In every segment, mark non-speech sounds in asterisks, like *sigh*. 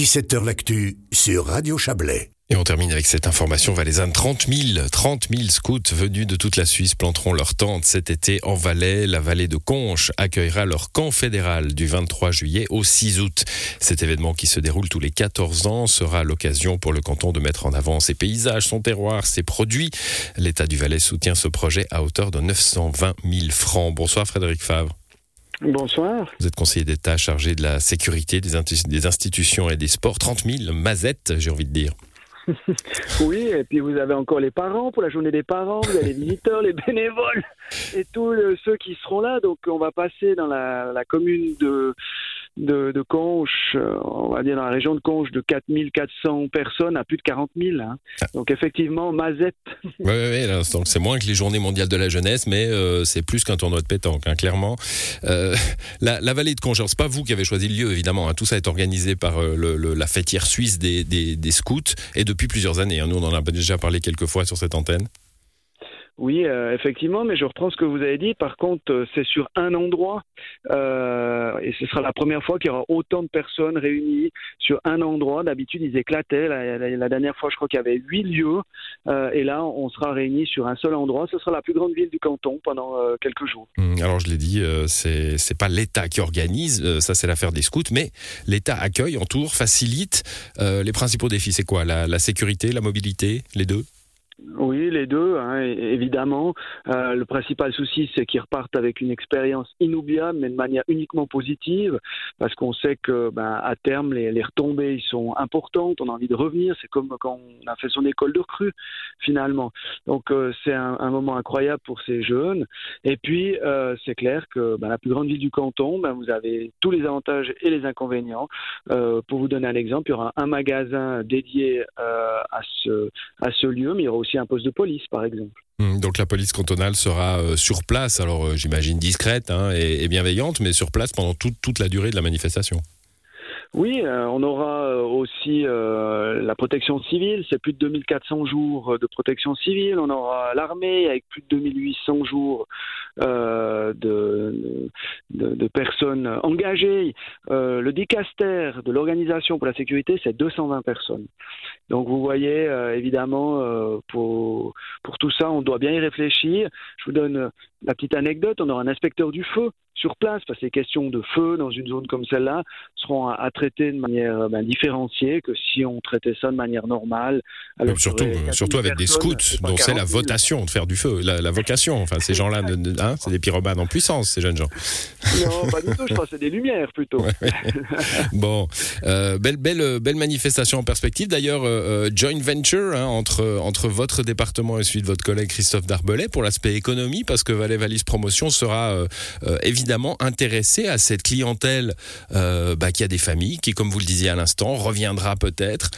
17h L'actu sur Radio Chablais. Et on termine avec cette information valaisanne. 30 000, 30 000 scouts venus de toute la Suisse planteront leur tente cet été en Valais. La vallée de Conches accueillera leur camp fédéral du 23 juillet au 6 août. Cet événement qui se déroule tous les 14 ans sera l'occasion pour le canton de mettre en avant ses paysages, son terroir, ses produits. L'État du Valais soutient ce projet à hauteur de 920 000 francs. Bonsoir Frédéric Favre. Bonsoir. Vous êtes conseiller d'État chargé de la sécurité des, des institutions et des sports. 30 000 mazettes, j'ai envie de dire. *laughs* oui, et puis vous avez encore les parents pour la journée des parents, vous avez les visiteurs, les bénévoles et tous ceux qui seront là. Donc on va passer dans la, commune de, de, de, Conches, euh, on va dire dans la région de Conches, de 4400 personnes à plus de 40 000. Hein. Ah. Donc effectivement, Mazette. Oui, oui, c'est moins que les journées mondiales de la jeunesse, mais euh, c'est plus qu'un tournoi de pétanque, hein, clairement. Euh, *laughs* la, vallée de Conches, c'est pas vous qui avez choisi le lieu, évidemment. Hein. Tout ça est organisé par le, la fêtière suisse des, des, des scouts et depuis plusieurs années. Nous, on en a déjà parlé quelques fois sur cette antenne. Oui, euh, effectivement, mais je reprends ce que vous avez dit. Par contre, euh, c'est sur un endroit euh, et ce sera la première fois qu'il y aura autant de personnes réunies sur un endroit. D'habitude, ils éclataient. La, dernière fois, je crois qu'il y avait huit lieux et là, on sera réunis sur un seul endroit. Ce sera la plus grande ville du canton pendant quelques jours. Hum, alors, je l'ai dit, c'est c'est pas l'État qui organise, ça c'est l'affaire des scouts, mais l'État accueille, entoure, facilite. les principaux défis, c'est quoi? La sécurité, la mobilité, les deux? Oui, les deux, hein, évidemment. Euh, le principal souci, c'est qu'ils repartent avec une expérience inoubliable, mais de manière uniquement positive, parce qu'on sait que, ben, à terme, les, retombées sont importantes. On a envie de revenir. C'est comme quand on a fait son école de recrue, finalement. Donc, euh, c'est un, moment incroyable pour ces jeunes. Et puis, euh, c'est clair que ben, la plus grande ville du canton, ben, vous avez tous les avantages et les inconvénients. pour vous donner un exemple, il y aura un magasin dédié à ce lieu, mais il y aura aussi un poste de police, par exemple. Hmm, donc la police cantonale sera euh, sur place, alors euh, j'imagine discrète hein, et, bienveillante, mais sur place pendant toute la durée de la manifestation. Oui, euh, on aura aussi la protection civile, c'est plus de 2400 jours de protection civile. On aura l'armée avec plus de 2800 jours de, de, personnes engagées. le dicaster de l'organisation pour la sécurité, c'est 220 personnes. Donc vous voyez, euh, évidemment, euh, pour, pour tout ça, on doit bien y réfléchir. Je vous donne la petite anecdote, on aura un inspecteur du feu sur place, parce que les questions de feu dans une zone comme celle-là seront à, traiter de manière ben, différenciée que si on traitait ça de manière normale. Alors surtout surtout avec des scouts, dont c'est la votation de faire du feu, la, vocation. Enfin, ces gens-là, hein, c'est des pyromanes en puissance, ces jeunes gens. Non, pas du tout, je crois que c'est des lumières plutôt. bon, euh, belle, belle, belle manifestation en perspective. D'ailleurs, euh, euh, joint venture hein, entre, entre votre département et celui de votre collègue Christophe Darbelay pour l'aspect économie, parce que Valais Valise Promotion sera évidemment intéressé à cette clientèle bah, qui a des familles, qui, comme vous le disiez à l'instant, reviendra peut-être.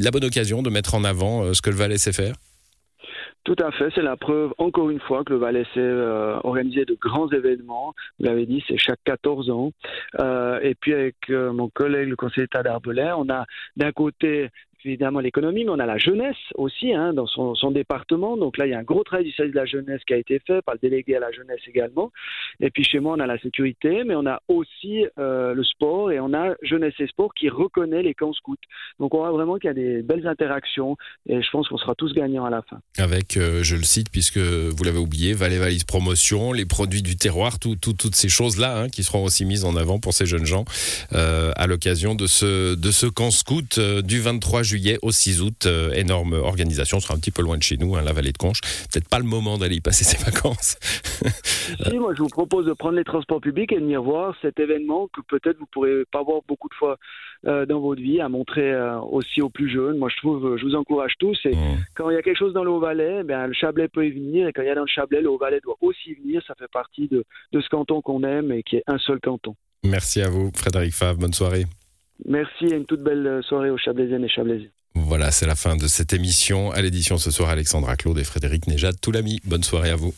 La bonne occasion de mettre en avant ce que le Valais sait faire? Tout à fait, c'est la preuve, encore une fois, que le Valais sait euh, organiser de grands événements. Vous l'avez dit, c'est chaque 14 ans. Euh, et puis avec euh, mon collègue, le conseiller d'État d'Arbelay, on a d'un côté évidemment l'économie, mais on a la jeunesse aussi hein, dans son, département. Donc là, il y a un gros travail du service de la jeunesse qui a été fait par le délégué à la jeunesse également. Et puis chez moi, on a la sécurité, mais on a aussi euh, le sport et on a jeunesse et sport qui reconnaît les camps scouts. Donc on voit vraiment qu'il y a des belles interactions et je pense qu'on sera tous gagnants à la fin. Avec, euh, je le cite puisque vous l'avez oublié, Valais Valise Promotion, les produits du terroir, toutes ces choses-là hein, qui seront aussi mises en avant pour ces jeunes gens euh, à l'occasion de ce, de ce camp scout du 23 juin juillet au 6 août. Euh, énorme organisation, on sera un petit peu loin de chez nous, hein, la vallée de Conches. Peut-être pas le moment d'aller y passer *laughs* ses vacances. si, moi je vous propose de prendre les transports publics et de venir voir cet événement que peut-être vous pourrez pas voir beaucoup de fois euh, dans votre vie, à montrer euh, aussi aux plus jeunes. Moi je trouve, je vous encourage tous. Et mmh. quand il y a quelque chose dans le Haut-Valais, ben, le Chablais peut y venir. Et quand il y a dans le Chablais, le Haut-Valais doit aussi venir. Ça fait partie de, de ce canton qu'on aime et qui est un seul canton. Merci à vous, Frédéric Favre. Bonne soirée. Merci et une toute belle soirée aux Chablaisiennes et Chablaisiens. Voilà, c'est la fin de cette émission. À l'édition ce soir, Alexandra Claude et Frédéric Néjad, tout l'ami. Bonne soirée à vous.